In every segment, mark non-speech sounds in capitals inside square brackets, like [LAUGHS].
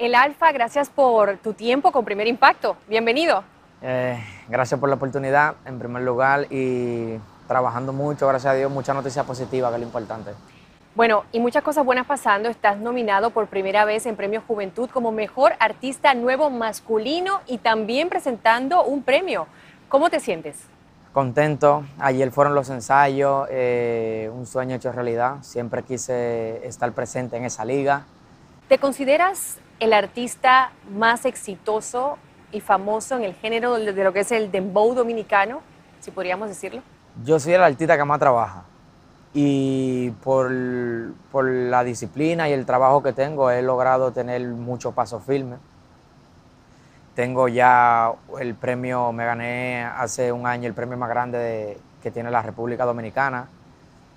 El Alfa, gracias por tu tiempo con Primer Impacto. Bienvenido. Eh, gracias por la oportunidad, en primer lugar, y trabajando mucho, gracias a Dios, mucha noticia positiva, que es lo importante. Bueno, y muchas cosas buenas pasando. Estás nominado por primera vez en Premio Juventud como Mejor Artista Nuevo Masculino y también presentando un premio. ¿Cómo te sientes? Contento. Ayer fueron los ensayos, eh, un sueño hecho realidad. Siempre quise estar presente en esa liga. ¿Te consideras el artista más exitoso y famoso en el género de lo que es el dembow dominicano, si podríamos decirlo? Yo soy el artista que más trabaja y por, por la disciplina y el trabajo que tengo he logrado tener muchos pasos firmes. Tengo ya el premio, me gané hace un año el premio más grande que tiene la República Dominicana.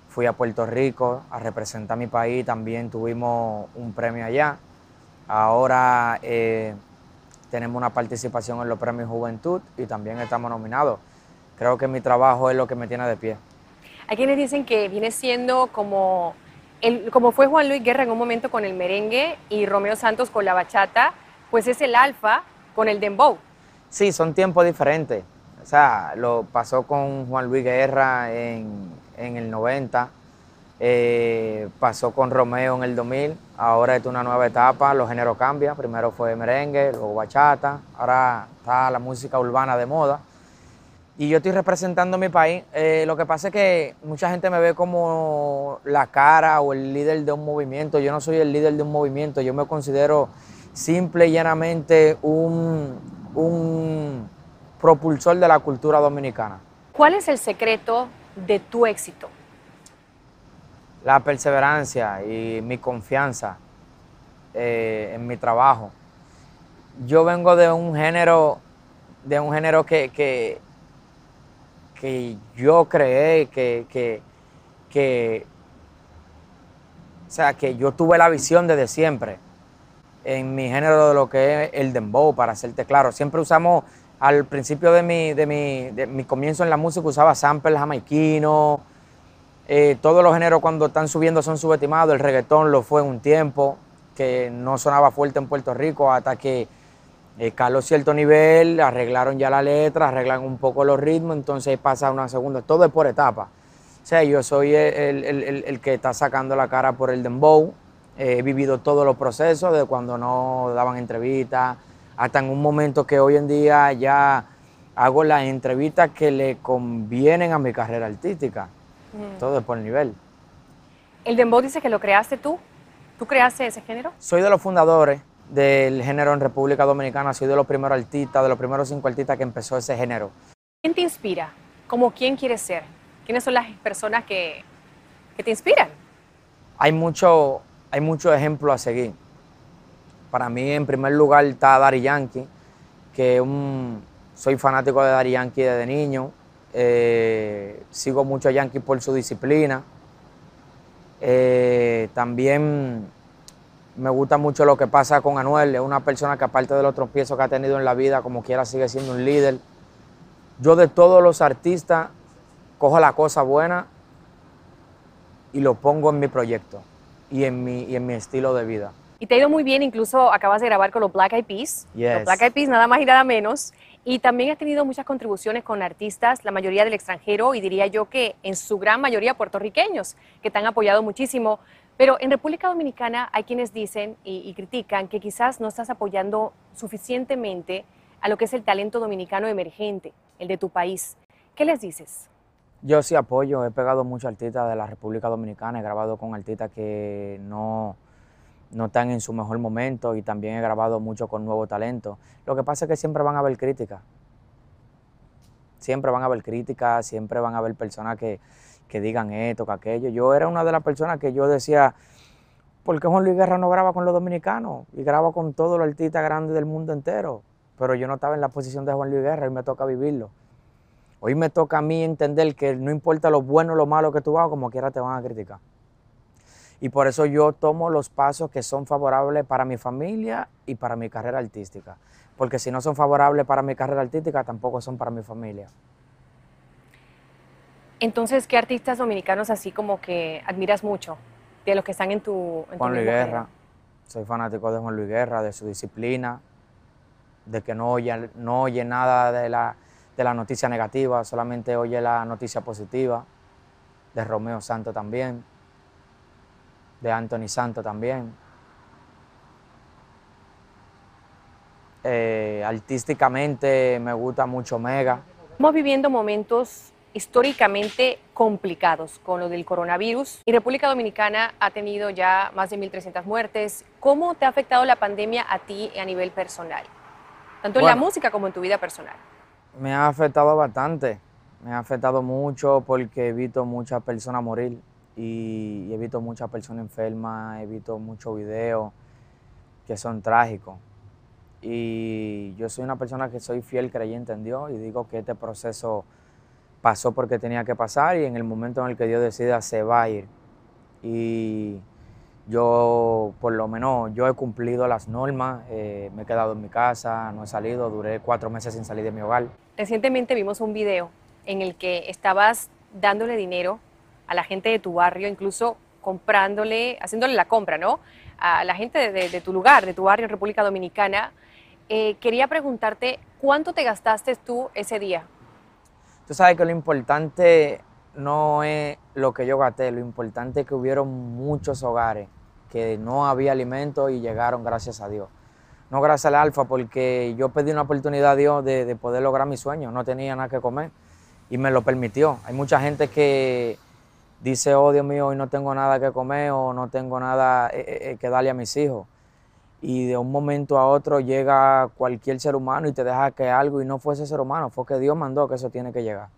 Fui a Puerto Rico a representar mi país, también tuvimos un premio allá. Ahora eh, tenemos una participación en los premios Juventud y también estamos nominados. Creo que mi trabajo es lo que me tiene de pie. Hay quienes dicen que viene siendo como, el, como fue Juan Luis Guerra en un momento con el merengue y Romeo Santos con la bachata, pues es el alfa con el dembow. Sí, son tiempos diferentes. O sea, lo pasó con Juan Luis Guerra en, en el 90 eh, pasó con Romeo en el 2000, ahora es una nueva etapa, los géneros cambian, primero fue merengue, luego bachata, ahora está la música urbana de moda. Y yo estoy representando mi país. Eh, lo que pasa es que mucha gente me ve como la cara o el líder de un movimiento. Yo no soy el líder de un movimiento, yo me considero simple y llanamente un, un propulsor de la cultura dominicana. ¿Cuál es el secreto de tu éxito? La perseverancia y mi confianza eh, en mi trabajo. Yo vengo de un género, de un género que, que, yo creé, que, que, o sea, que yo tuve la visión desde siempre en mi género de lo que es el dembow, para hacerte claro. Siempre usamos, al principio de mi, de mi, de mi comienzo en la música, usaba samples jamaiquinos, eh, todos los géneros cuando están subiendo son subestimados. El reggaetón lo fue un tiempo, que no sonaba fuerte en Puerto Rico hasta que eh, caló cierto nivel, arreglaron ya la letra, arreglan un poco los ritmos, entonces pasa una segunda. Todo es por etapa. O sea, yo soy el, que está sacando la cara por el dembow. he vivido todos los procesos, de cuando no daban entrevistas, hasta en un momento que hoy en día ya hago las entrevistas que le convienen a mi carrera artística. Todo es por nivel. ¿El dembow dice que lo creaste tú? ¿Tú creaste ese género? Soy de los fundadores del género en República Dominicana, soy de los primeros artistas, de los primeros cinco artistas que empezó ese género. ¿Quién te inspira? ¿Cómo quién quieres ser? ¿Quiénes son las personas que, te inspiran? Hay mucho, hay muchos ejemplos a seguir. Para mí, en primer lugar, está Dari Yankee, que un, soy fanático de Dari Yankee desde niño. Eh, sigo mucho a Yankee por su disciplina. Eh, también me gusta mucho lo que pasa con Anuel. Es una persona que aparte de los tropiezos que ha tenido en la vida, como quiera sigue siendo un líder. Yo de todos los artistas cojo la cosa buena y lo pongo en mi proyecto y en mi, y en mi estilo de vida. Y te ha ido muy bien, incluso acabas de grabar con los Black Eyed Peas. Los Black Eyed Peas, nada más y nada menos. Y también has tenido muchas contribuciones con artistas, la mayoría del extranjero y diría yo que en su gran mayoría puertorriqueños, que te han apoyado muchísimo. Pero en República Dominicana hay quienes dicen y, critican que quizás no estás apoyando suficientemente a lo que es el talento dominicano emergente, el de tu país. ¿Qué les dices? Yo sí apoyo, he pegado muchos artistas de la República Dominicana, he grabado con artistas que no, no están en su mejor momento y también he grabado mucho con nuevo talento. Lo que pasa es que siempre van a haber críticas. Siempre van a haber críticas, siempre van a haber personas que, digan esto, que aquello. Yo era una de las personas que yo decía, ¿por qué Juan Luis Guerra no graba con los dominicanos? Y graba con todos los artistas grandes del mundo entero. Pero yo no estaba en la posición de Juan Luis Guerra y me toca vivirlo. Hoy me toca a mí entender que no importa lo bueno o lo malo que tú hagas, como quiera te van a criticar. Y por eso yo tomo los pasos que son favorables para mi familia y para mi carrera artística. Porque si no son favorables para mi carrera artística, tampoco son para mi familia. Entonces, ¿qué artistas dominicanos así como que admiras mucho de los que están en tu... En Juan Luis Guerra. Soy fanático de Juan Luis Guerra, de su disciplina, de que no oye, no oye nada de la, de la noticia negativa, solamente oye la noticia positiva. De Romeo Santo también, de Anthony Santo también. Eh, artísticamente me gusta mucho Mega. Estamos viviendo momentos históricamente complicados con lo del coronavirus y República Dominicana ha tenido ya más de 1.300 muertes. ¿Cómo te ha afectado la pandemia a ti a nivel personal? Tanto en la música como en tu vida personal. Me ha afectado bastante, me ha afectado mucho porque he visto muchas personas morir y he visto muchas personas enfermas, he visto muchos videos que son trágicos. Y yo soy una persona que soy fiel creyente en Dios y digo que este proceso pasó porque tenía que pasar y en el momento en el que Dios decida se va a ir. Y yo, por lo menos, yo he cumplido las normas, eh, me he quedado en mi casa, no he salido, duré cuatro meses sin salir de mi hogar. Recientemente vimos un video en el que estabas dándole dinero a la gente de tu barrio, incluso comprándole, haciéndole la compra, ¿no? A la gente de, tu lugar, de tu barrio en República Dominicana. Eh, quería preguntarte, ¿cuánto te gastaste tú ese día? Tú sabes que lo importante no es lo que yo gasté, lo importante es que hubieron muchos hogares que no había alimento y llegaron gracias a Dios. No gracias al Alfa, porque yo pedí una oportunidad a Dios de, poder lograr mi sueño, no tenía nada que comer y me lo permitió. Hay mucha gente que dice, oh Dios mío, hoy no tengo nada que comer o no tengo nada eh, eh, eh, que darle a mis hijos y de un momento a otro llega cualquier ser humano y te deja que algo y no fue ese ser humano, fue que Dios mandó que eso tiene que llegar.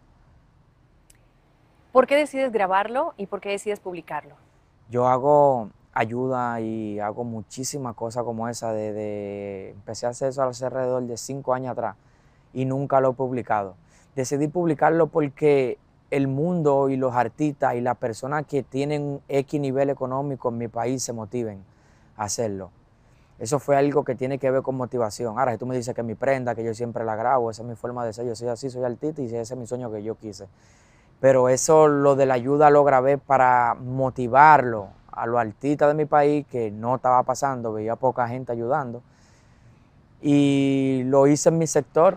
¿Por qué decides grabarlo y por qué decides publicarlo? Yo hago ayuda y hago muchísimas cosas como esa. De, empecé a hacer eso hace alrededor de cinco años atrás y nunca lo he publicado. Decidí publicarlo porque el mundo y los artistas y las personas que tienen X nivel económico en mi país se motiven a hacerlo. Eso fue algo que tiene que ver con motivación. Ahora, si tú me dices que mi prenda, que yo siempre la grabo, esa es mi forma de ser, yo soy así, soy artista y ese es mi sueño que yo quise. Pero eso, lo de la ayuda, lo grabé para motivarlo a los artistas de mi país, que no estaba pasando, veía poca gente ayudando. Y lo hice en mi sector,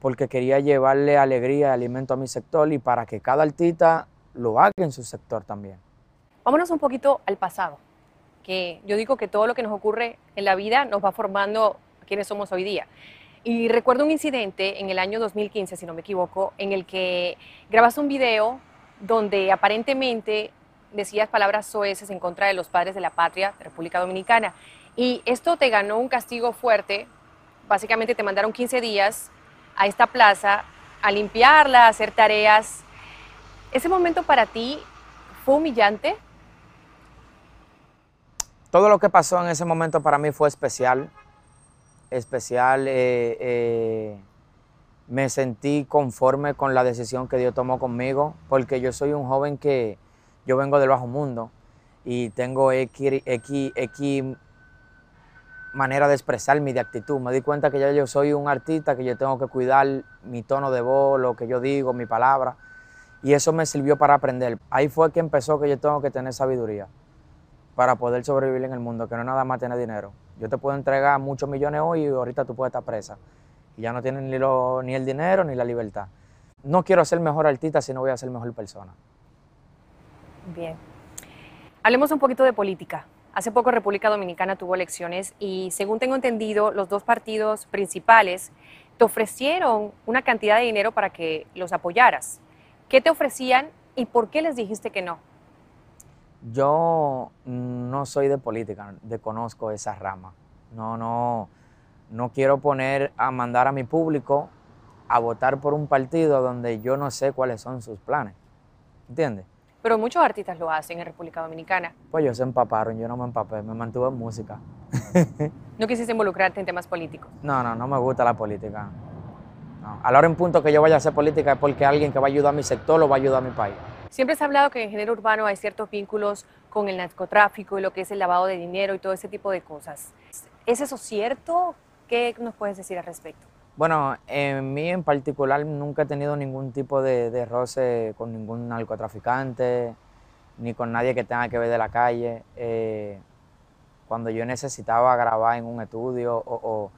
porque quería llevarle alegría y alimento a mi sector y para que cada artista lo haga en su sector también. Vámonos un poquito al pasado yo digo que todo lo que nos ocurre en la vida nos va formando quienes somos hoy día. Y recuerdo un incidente en el año 2015, si no me equivoco, en el que grabaste un video donde aparentemente decías palabras soeces en contra de los padres de la patria de República Dominicana. Y esto te ganó un castigo fuerte. Básicamente te mandaron 15 días a esta plaza a limpiarla, a hacer tareas. ¿Ese momento para ti fue humillante? todo lo que pasó en ese momento para mí fue especial. Especial. Eh, eh, me sentí conforme con la decisión que Dios tomó conmigo, porque yo soy un joven que yo vengo del bajo mundo y tengo X, manera de expresarme de actitud. Me di cuenta que ya yo soy un artista, que yo tengo que cuidar mi tono de voz, lo que yo digo, mi palabra. Y eso me sirvió para aprender. Ahí fue que empezó que yo tengo que tener sabiduría para poder sobrevivir en el mundo, que no nada más tener dinero. Yo te puedo entregar muchos millones hoy y ahorita tú puedes estar presa. Y ya no tienes ni, ni el dinero ni la libertad. No quiero ser mejor artista si no voy a ser mejor persona. Bien. Hablemos un poquito de política. Hace poco República Dominicana tuvo elecciones y según tengo entendido, los dos partidos principales te ofrecieron una cantidad de dinero para que los apoyaras. ¿Qué te ofrecían y por qué les dijiste que no? Yo no soy de política, desconozco esa rama. No, no, no quiero poner a mandar a mi público a votar por un partido donde yo no sé cuáles son sus planes. ¿Entiendes? Pero muchos artistas lo hacen en República Dominicana. Pues ellos se empaparon, yo no me empapé, me mantuve en música. [LAUGHS] ¿No quisiste involucrarte en temas políticos? No, no, no me gusta la política. A la hora en punto que yo vaya a hacer política es porque alguien que va a ayudar a mi sector lo va a ayudar a mi país. Siempre se ha hablado que en el género urbano hay ciertos vínculos con el narcotráfico y lo que es el lavado de dinero y todo ese tipo de cosas. ¿Es eso cierto? ¿Qué nos puedes decir al respecto? Bueno, en mí en particular nunca he tenido ningún tipo de, roce con ningún narcotraficante, ni con nadie que tenga que ver de la calle. Eh, Cuando yo necesitaba grabar en un estudio o,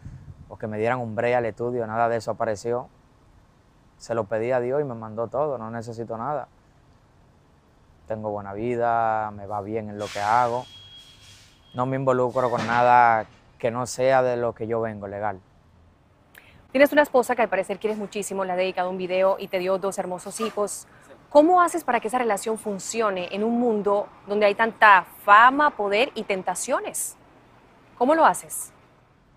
que me dieran un break al estudio, nada de eso apareció. Se lo pedí a Dios y me mandó todo, no necesito nada. Tengo buena vida, me va bien en lo que hago. No me involucro con nada que no sea de lo que yo vengo legal. Tienes una esposa que al parecer quieres muchísimo, le ha dedicado un video y te dio dos hermosos hijos. ¿Cómo haces para que esa relación funcione en un mundo donde hay tanta fama, poder y tentaciones? ¿Cómo lo haces?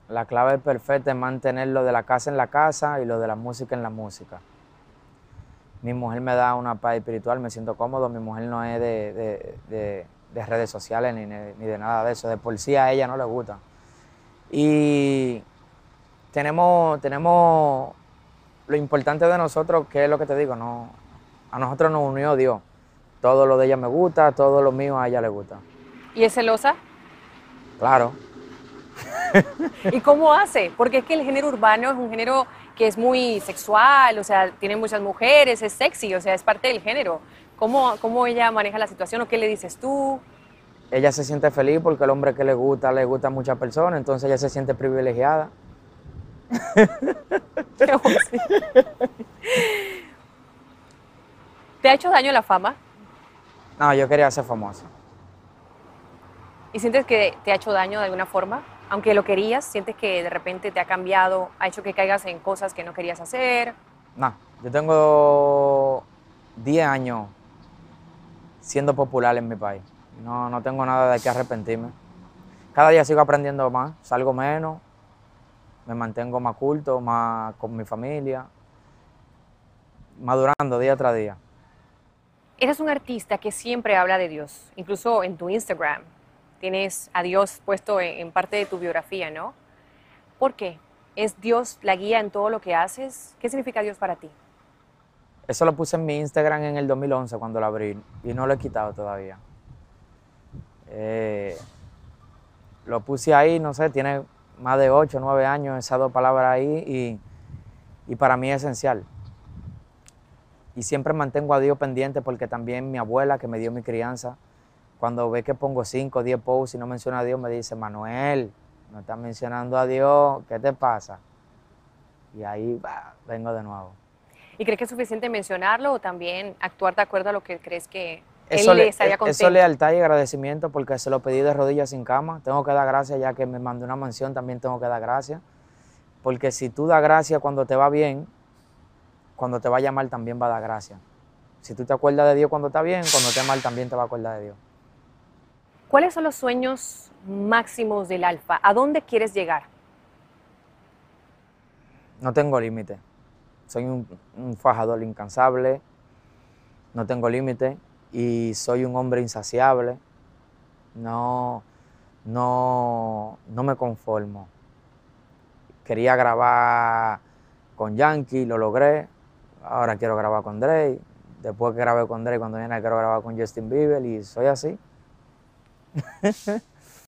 La clave perfecta es mantener lo de la casa en la casa y lo de la música en la música. Mi mujer me da una paz espiritual, me siento cómodo, mi mujer no es de, redes sociales ni, ni, de nada de eso, de policía a ella no le gusta. Y tenemos, tenemos lo importante de nosotros, que es lo que te digo, no, a nosotros nos unió Dios. Todo lo de ella me gusta, todo lo mío a ella le gusta. ¿Y es celosa? Claro. ¿Y cómo hace? Porque es que el género urbano es un género que es muy sexual, o sea, tiene muchas mujeres, es sexy, o sea, es parte del género. ¿Cómo, cómo ella maneja la situación o qué le dices tú? Ella se siente feliz porque el hombre que le gusta, le gusta a muchas personas, entonces ella se siente privilegiada. [LAUGHS] ¿Te ha hecho daño la fama? No, yo quería ser famoso. ¿Y sientes que te ha hecho daño de alguna forma? Aunque lo querías, ¿sientes que de repente te ha cambiado, ha hecho que caigas en cosas que no querías hacer? No, yo tengo 10 años siendo popular en mi país. No, no tengo nada de qué arrepentirme. Cada día sigo aprendiendo más, salgo menos, me mantengo más culto, más con mi familia, madurando día tras día. Eres un artista que siempre habla de Dios, incluso en tu Instagram. Tienes a Dios puesto en, parte de tu biografía, ¿no? ¿Por qué? ¿Es Dios la guía en todo lo que haces? ¿Qué significa Dios para ti? Eso lo puse en mi Instagram en el 2011 cuando lo abrí y no lo he quitado todavía. Eh, lo puse ahí, no sé, tiene más de 8 o 9 años esas dos palabras ahí y, y para mí es esencial y siempre mantengo a Dios pendiente porque también mi abuela que me dio mi crianza, cuando ve que pongo 5 o 10 posts y no menciona a Dios, me dice, Manuel, no estás mencionando a Dios, ¿qué te pasa? Y ahí vengo de nuevo. ¿Y crees que es suficiente mencionarlo o también actuar de acuerdo a lo que crees que él le? Eso lealtad y agradecimiento porque se lo pedí de rodillas sin cama. Tengo que dar gracias ya que me mandó una mansión, también tengo que dar gracias. Porque si tú das gracias cuando te va bien, cuando te vaya mal también va a dar gracia. Si tú te acuerdas de Dios cuando está bien, cuando te mal también te va a acordar de Dios. ¿Cuáles son los sueños máximos del alfa? ¿A dónde quieres llegar? No tengo límite. Soy un, un, fajador incansable, no tengo límite y soy un hombre insaciable. No, no, no me conformo. Quería grabar con Yankee, lo logré, ahora quiero grabar con Drake, después que grabé con Drake, cuando viene quiero grabar con Justin Bieber y soy así. [LAUGHS]